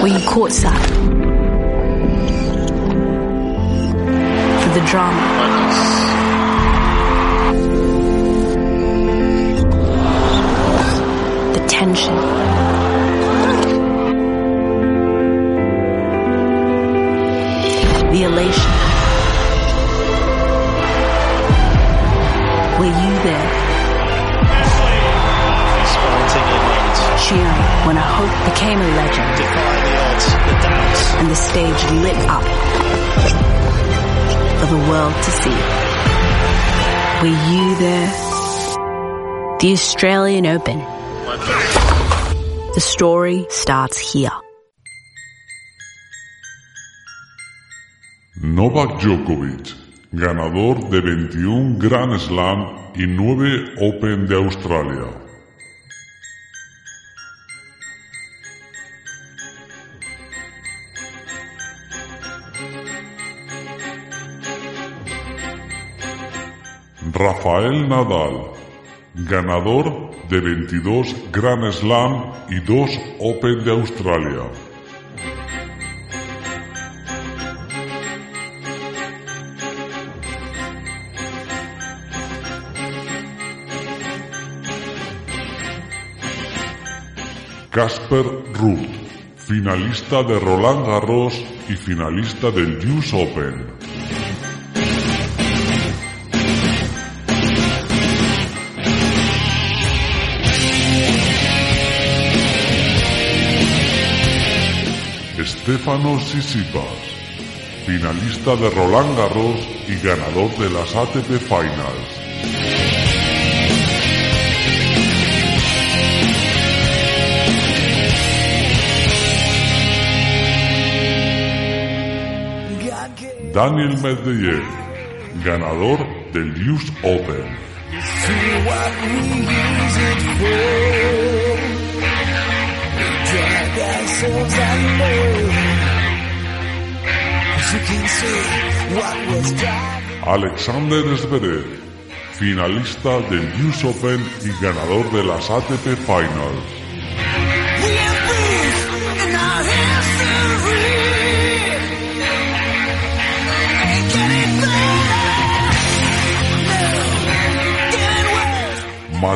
Were you caught courtside? For the drama. The tension. The elation. Were you there? Cheering when a hope became a legend and the stage lit up for the world to see. Were you there? The Australian Open. The story starts here. Novak Djokovic, ganador de 21 Grand Slam y 9 Open de Australia. Rafael Nadal, ganador de 22 Grand Slam y 2 Open de Australia. Casper Ruud, finalista de Roland Garros y finalista del US Open. Stefano Sisipas, finalista de Roland Garros y ganador de las ATP Finals. Daniel Medvedev, ganador del US Open. Alexander Zverev, finalista del US Open y ganador de las ATP Finals.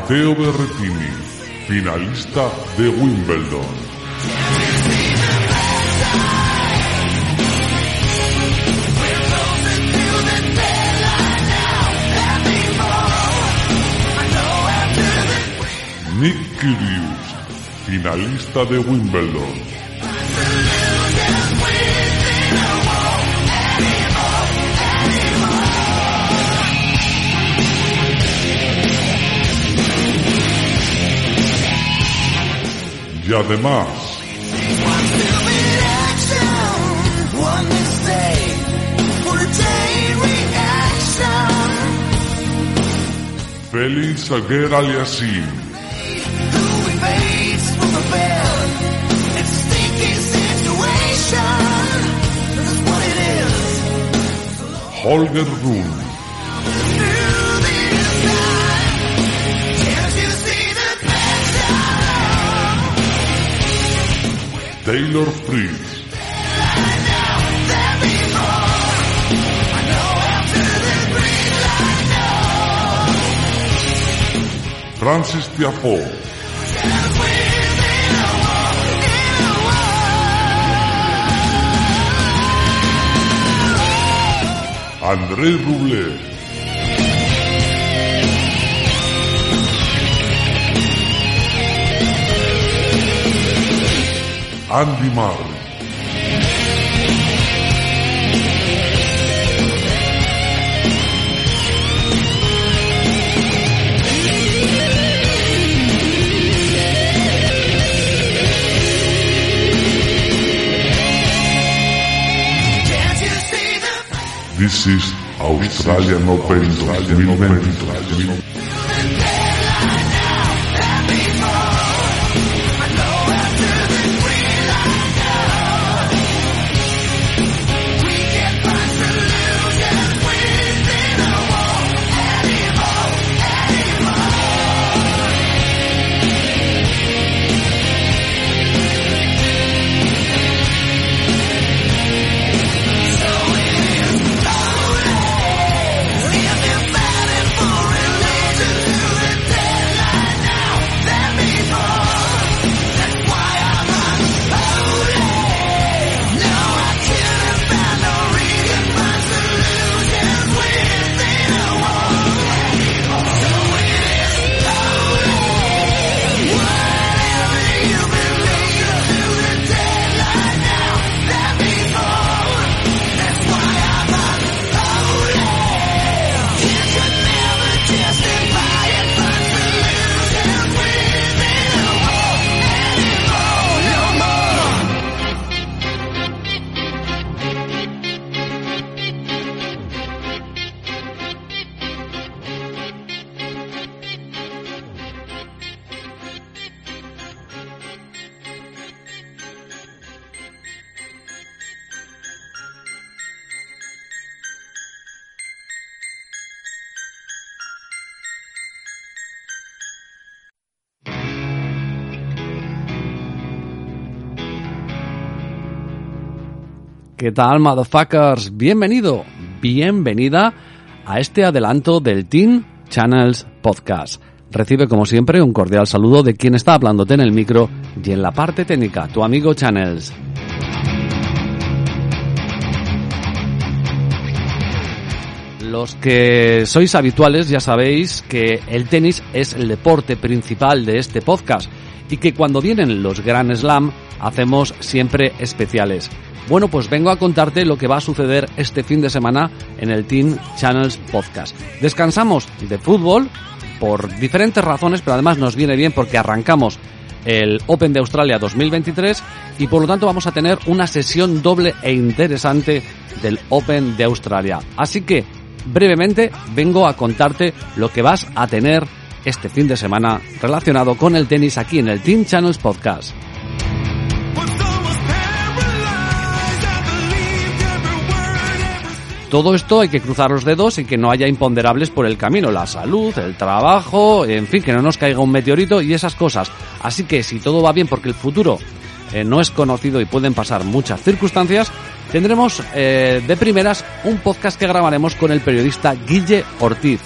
Matteo Berrettini, finalista de Wimbledon. Nick Kyrgios, finalista de Wimbledon. Y además, Félix Aguer Aliassime, Holger Rune, Taylor Fritz, Francis Tiafoe, André Rublev, and be married. This is Australian Open 2020. ¿Qué tal, motherfuckers? Bienvenido, bienvenida a este adelanto del Teen Channels Podcast. Recibe, como siempre, un cordial saludo de quien está hablándote en el micro y en la parte técnica, tu amigo Channels. Los que sois habituales ya sabéis que el tenis es el deporte principal de este podcast y que cuando vienen los Grand Slam hacemos siempre especiales. Bueno, pues vengo a contarte lo que va a suceder este fin de semana en el Team Channels Podcast. Descansamos de fútbol por diferentes razones, pero además nos viene bien porque arrancamos el Open de Australia 2023 y por lo tanto vamos a tener una sesión doble e interesante del Open de Australia. Así que brevemente vengo a contarte lo que vas a tener este fin de semana relacionado con el tenis aquí en el Team Channels Podcast. Todo esto hay que cruzar los dedos y que no haya imponderables por el camino, la salud, el trabajo, en fin, que no nos caiga un meteorito y esas cosas. Así que si todo va bien porque el futuro eh, no es conocido y pueden pasar muchas circunstancias, tendremos eh, de primeras un podcast que grabaremos con el periodista Guille Ortiz.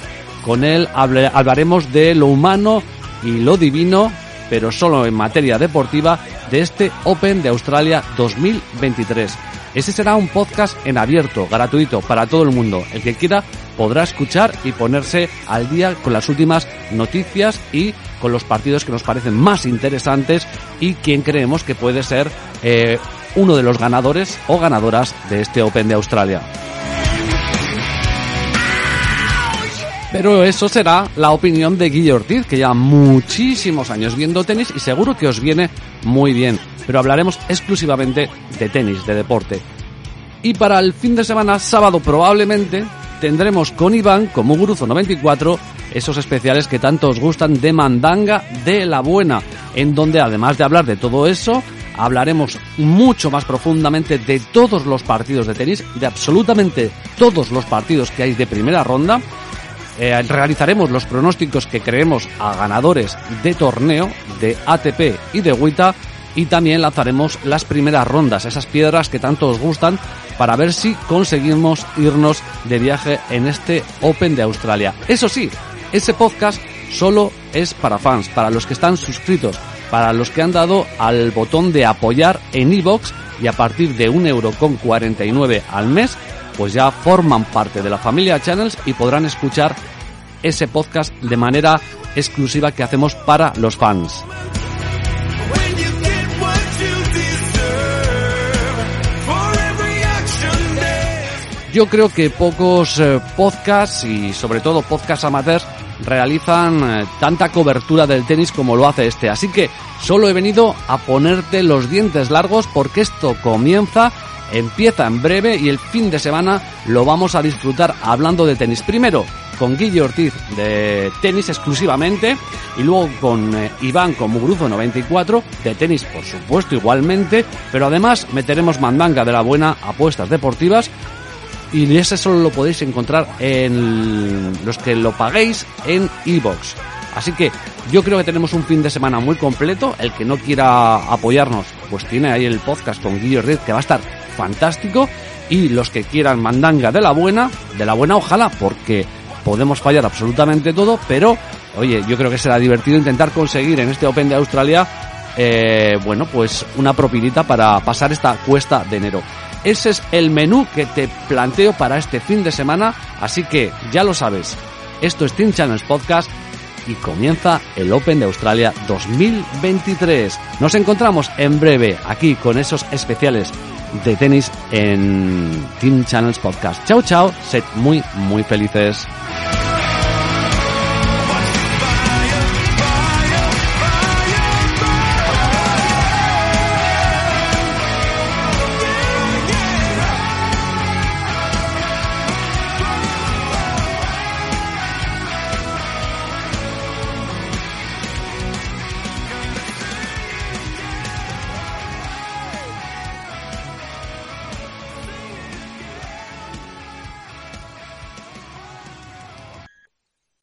Con él hablaremos de lo humano y lo divino, pero solo en materia deportiva, de este Open de Australia 2023. Ese será un podcast en abierto, gratuito, para todo el mundo. El que quiera podrá escuchar y ponerse al día con las últimas noticias y con los partidos que nos parecen más interesantes y quien creemos que puede ser eh, uno de los ganadores o ganadoras de este Open de Australia. Pero eso será la opinión de Guille Ortiz, que lleva muchísimos años viendo tenis y seguro que os viene muy bien. Pero hablaremos exclusivamente de tenis, de deporte. Y para el fin de semana, sábado probablemente, tendremos con Iván, como Muguruzo 94, esos especiales que tanto os gustan de Mandanga de la Buena, en donde además de hablar de todo eso, hablaremos mucho más profundamente de todos los partidos de tenis, de absolutamente todos los partidos que hay de primera ronda, eh, realizaremos los pronósticos que creemos a ganadores de torneo, de ATP y de WTA y también lanzaremos las primeras rondas, esas piedras que tanto os gustan, para ver si conseguimos irnos de viaje en este Open de Australia. Eso sí, ese podcast solo es para fans, para los que están suscritos, para los que han dado al botón de apoyar en iVoox y a partir de un euro con 49 al mes pues ya forman parte de la familia Channels y podrán escuchar ese podcast de manera exclusiva que hacemos para los fans. Yo creo que pocos eh, podcasts y sobre todo podcasts amateurs realizan eh, tanta cobertura del tenis como lo hace este. Así que solo he venido a ponerte los dientes largos porque esto comienza empieza en breve y el fin de semana lo vamos a disfrutar hablando de tenis. Primero con Guille Ortiz de tenis exclusivamente y luego con eh, Iván con Muguruzo 94 de tenis por supuesto igualmente, pero además meteremos mandanga de la buena apuestas deportivas y ese solo lo podéis encontrar en los que lo paguéis en iBox. Así que yo creo que tenemos un fin de semana muy completo. El que no quiera apoyarnos, pues tiene ahí el podcast con Guillo Red que va a estar fantástico. Y los que quieran mandanga de la buena, de la buena ojalá, porque podemos fallar absolutamente todo, pero oye, yo creo que será divertido intentar conseguir en este Open de Australia, eh, bueno, pues una propinita para pasar esta cuesta de enero. Ese es el menú que te planteo para este fin de semana, así que ya lo sabes. Esto es Team Channels Podcast y comienza el Open de Australia 2023. Nos encontramos en breve aquí con esos especiales de tenis en Team Channels Podcast. Chao, chao, sed muy, muy felices.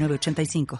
906985.